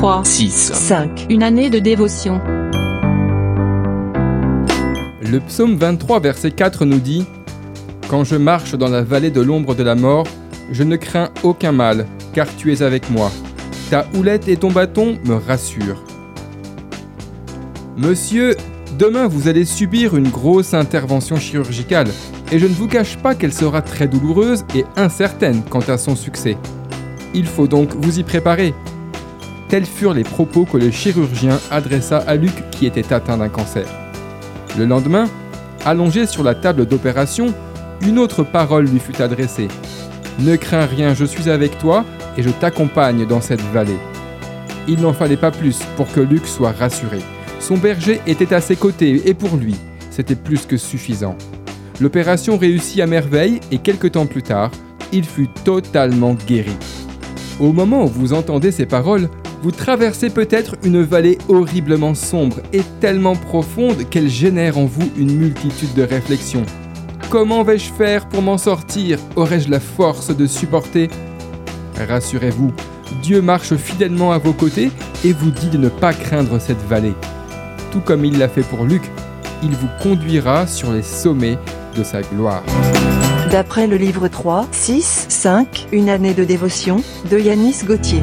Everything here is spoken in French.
3, 6, 5. Une année de dévotion. Le psaume 23, verset 4 nous dit Quand je marche dans la vallée de l'ombre de la mort, je ne crains aucun mal, car tu es avec moi. Ta houlette et ton bâton me rassurent. Monsieur, demain vous allez subir une grosse intervention chirurgicale, et je ne vous cache pas qu'elle sera très douloureuse et incertaine quant à son succès. Il faut donc vous y préparer. Tels furent les propos que le chirurgien adressa à Luc qui était atteint d'un cancer. Le lendemain, allongé sur la table d'opération, une autre parole lui fut adressée. Ne crains rien, je suis avec toi et je t'accompagne dans cette vallée. Il n'en fallait pas plus pour que Luc soit rassuré. Son berger était à ses côtés et pour lui, c'était plus que suffisant. L'opération réussit à merveille et quelques temps plus tard, il fut totalement guéri. Au moment où vous entendez ces paroles, vous traversez peut-être une vallée horriblement sombre et tellement profonde qu'elle génère en vous une multitude de réflexions. Comment vais-je faire pour m'en sortir? Aurais-je la force de supporter? Rassurez-vous, Dieu marche fidèlement à vos côtés et vous dit de ne pas craindre cette vallée. Tout comme il l'a fait pour Luc, il vous conduira sur les sommets de sa gloire. D'après le livre 3, 6, 5, Une année de dévotion, de Yanis Gauthier.